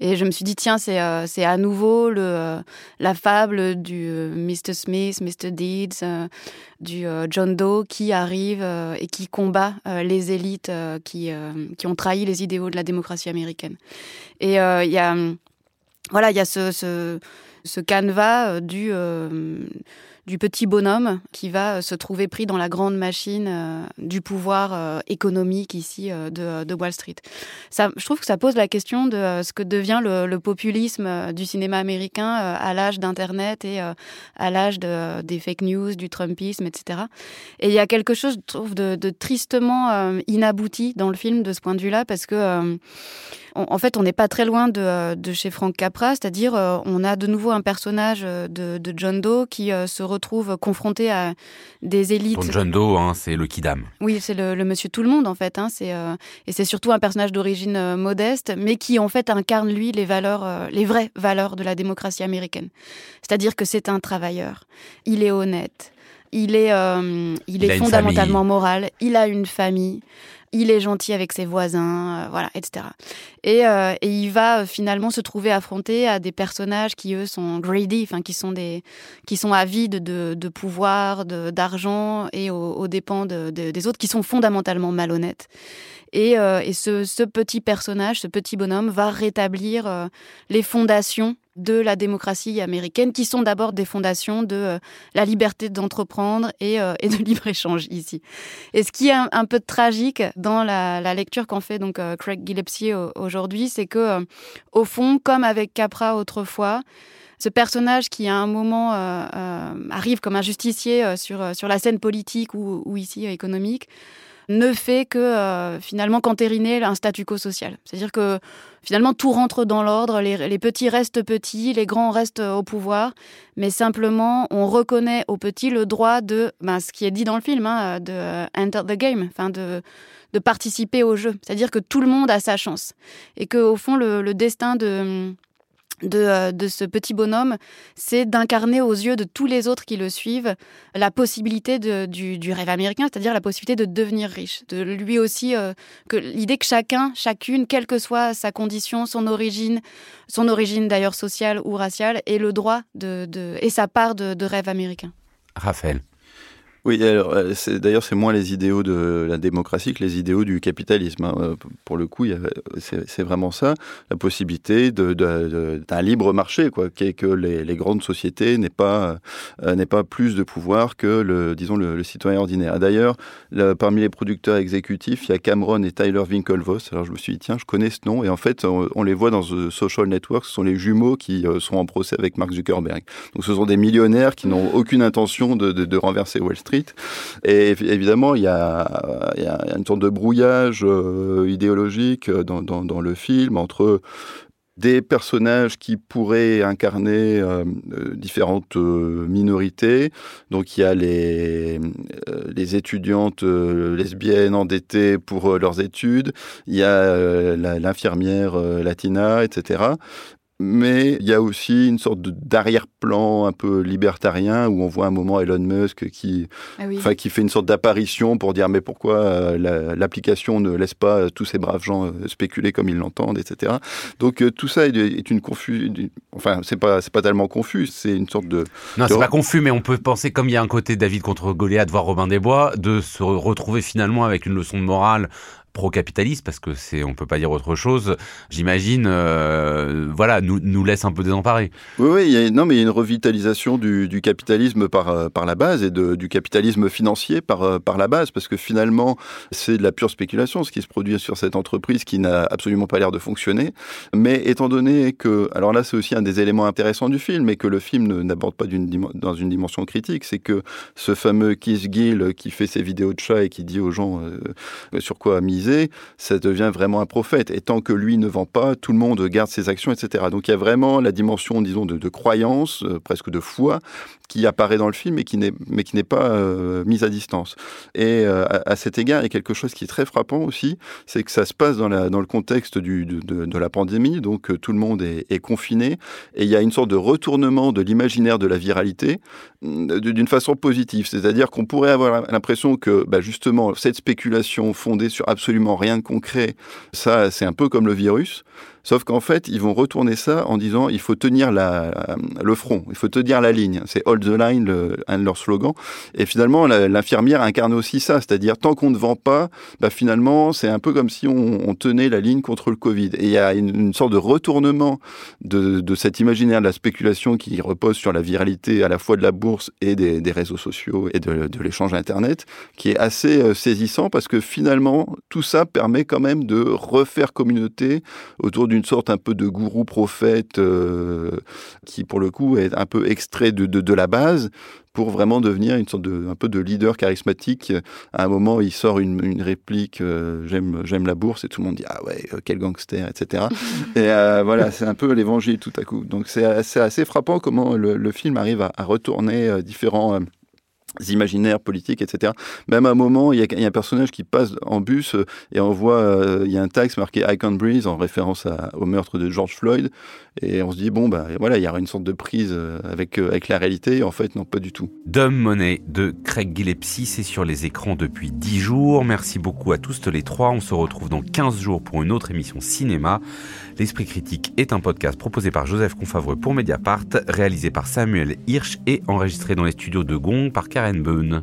Et je me suis dit, tiens, c'est euh, à nouveau le, euh, la fable du euh, Mr. Smith, Mr. Deeds, du John Doe qui arrive et qui combat les élites qui, qui ont trahi les idéaux de la démocratie américaine. Et il y a, voilà, il y a ce, ce, ce canevas du, du petit bonhomme qui va euh, se trouver pris dans la grande machine euh, du pouvoir euh, économique ici de, Wall Street. Ça, je trouve que ça pose la question de ce que devient le, populisme du cinéma américain à l'âge d'Internet et à l'âge de, des fake news, du Trumpisme, etc. Et il y a quelque chose, je trouve, de, tristement inabouti dans le film de ce point de vue-là, parce que on- en fait, on n'est pas très loin de, de chez Frank Capra, c'est-à-dire euh, on a de nouveau un personnage euh, de, de John Doe qui euh, se retrouve confronté à des élites. John Doe, hein, c'est le Kidam. Oui, c'est le, le monsieur tout le monde en fait. Hein, c'est euh, et c'est surtout un personnage d'origine euh, modeste, mais qui en fait incarne lui les valeurs, euh, les vraies valeurs de la démocratie américaine. C'est-à-dire que c'est un travailleur. Il est honnête. Il est, euh, il est fondamentalement moral. Il a une famille. Il est gentil avec ses voisins, euh, voilà, etc. Et, euh, et il va euh, finalement se trouver affronté à des personnages qui eux sont greedy, enfin qui sont des, qui sont avides de, de pouvoir, de- d'argent et aux, aux dépens de- des autres, qui sont fondamentalement malhonnêtes. Et, euh, et ce, ce petit personnage, ce petit bonhomme, va rétablir euh, les fondations de la démocratie américaine, qui sont d'abord des fondations de euh, la liberté d'entreprendre et, euh, de *laughs* libre-échange ici. Et ce qui est un, peu tragique dans la, lecture qu'en fait donc euh, Craig Gillespie au- aujourd'hui, c'est que au fond, comme avec Capra autrefois, ce personnage qui à un moment arrive comme un justicier sur, sur la scène politique ou, ici économique, ne fait que euh, finalement qu'entériner un statu quo social. C'est-à-dire que finalement tout rentre dans l'ordre, les, petits restent petits, les grands restent au pouvoir, mais simplement on reconnaît aux petits le droit de, ben, ce qui est dit dans le film, hein, de euh, enter the game, enfin de, de participer au jeu. C'est-à-dire que tout le monde a sa chance et que au fond le destin de de, euh, de ce petit bonhomme, c'est d'incarner aux yeux de tous les autres qui le suivent la possibilité du, rêve américain, c'est-à-dire la possibilité de devenir riche. De lui aussi, euh, que l'idée que chacun, chacune, quelle que soit sa condition, son origine, son origine d'ailleurs sociale ou raciale, ait le droit de, et sa part de rêve américain. Raphaël. Oui, alors, euh, d'ailleurs, c'est moins les idéaux de la démocratie que les idéaux du capitalisme. hein. Euh, Pour le coup, a- c'est vraiment ça, la possibilité d'un libre marché, quoi, que les, grandes sociétés n'aient pas, euh, pas plus de pouvoir que le, disons, le, citoyen ordinaire. D'ailleurs, le- parmi les producteurs exécutifs, il y a Cameron et Tyler Winklevoss. Alors, je me suis dit, tiens, je connais ce nom. Et en fait, on, les voit dans The Social Network. Ce sont les jumeaux qui euh, sont en procès avec Mark Zuckerberg. Donc, ce sont des millionnaires qui n'ont aucune intention de- de renverser Wall Street. Et évi- évidemment, il y a, il y a une sorte de brouillage euh, idéologique dans, dans- le film entre des personnages qui pourraient incarner euh, euh, différentes euh, minorités. Donc il y a les, euh, étudiantes euh, lesbiennes endettées pour euh, leurs études, il y a euh, l'infirmière euh, latina, etc. Mais il y a aussi une sorte de- d'arrière-plan un peu libertarien où on voit un moment Elon Musk qui, Ah oui. qui fait une sorte d'apparition pour dire mais pourquoi euh, la- l'application ne laisse pas euh, tous ces braves gens euh, spéculer comme ils l'entendent, etc. Donc euh, tout ça est, est une confusion. Enfin, c'est pas c'est pas tellement confus, c'est une sorte de. Non, c'est de- pas confus, mais on peut penser, comme il y a un côté David contre Goliath, voir Robin des Bois, de se retrouver finalement avec une leçon de morale pro-capitaliste, parce que c'est, on peut pas dire autre chose, j'imagine, euh, voilà, nous, nous laisse un peu désemparés. Oui, oui, y a, non, mais il y a une revitalisation du, capitalisme par, euh, par la base et de, du capitalisme financier par, euh, par la base, parce que finalement, c'est de la pure spéculation, ce qui se produit sur cette entreprise qui n'a absolument pas l'air de fonctionner. Mais étant donné que, alors là, c'est aussi un des éléments intéressants du film, et que le film n'aborde pas dans une dimension critique, c'est que ce fameux Keith Gill qui fait ses vidéos de chat et qui dit aux gens sur quoi ça devient vraiment un prophète. Et tant que lui ne vend pas, tout le monde garde ses actions, etc. Donc il y a vraiment la dimension, disons, de, croyance, euh, presque de foi, qui apparaît dans le film, mais qui n'est, pas euh, mise à distance. Et euh, à, cet égard, il y a quelque chose qui est très frappant aussi, c'est que ça se passe dans, le contexte de, la pandémie, donc tout le monde est, est confiné, et il y a une sorte de retournement de l'imaginaire de la viralité mm, d'une façon positive. C'est-à-dire qu'on pourrait avoir l'impression que, bah, justement, cette spéculation fondée sur absolument rien de concret. Ça, c'est un peu comme le virus. Sauf qu'en fait, ils vont retourner ça en disant il faut tenir la, le front, il faut tenir la ligne. C'est hold the line, un de leurs slogans. Et finalement, l'infirmière incarne aussi ça, c'est-à-dire tant qu'on ne vend pas, bah finalement, c'est un peu comme si on, tenait la ligne contre le Covid. Et il y a une, sorte de retournement de, de, cet imaginaire de la spéculation qui repose sur la viralité à la fois de la bourse et des, des réseaux sociaux et de, de l'échange Internet, qui est assez euh, saisissant parce que finalement, tout ça permet quand même de refaire communauté autour d'une sorte un peu de gourou prophète euh, qui, pour le coup, est un peu extrait de, de, de, la base pour vraiment devenir une sorte de un peu de leader charismatique. À un moment, il sort une, une réplique euh, j'aime j'aime la bourse et tout le monde dit ah ouais euh, quel gangster etc. *laughs* et euh, voilà c'est un peu l'évangile tout à coup. Donc c'est assez, assez frappant comment le, le, film arrive à, à retourner différents imaginaires politiques, etc. Même à un moment, il y, a, un personnage qui passe en bus euh, et on voit, euh, il y a un texte marqué I can't breathe en référence au meurtre de George Floyd. Et on se dit, bon, bah voilà, il y aura une sorte de prise euh, avec, avec la réalité. En fait, non, pas du tout. Dumb Money de Craig Gillespie, c'est sur les écrans depuis 10 jours. Merci beaucoup à tous les trois. On se retrouve dans 15 jours pour une autre émission cinéma. L'Esprit Critique est un podcast proposé par Joseph Confavreux pour Mediapart, réalisé par Samuel Hirsch et enregistré dans les studios de Gong par Karen Boone.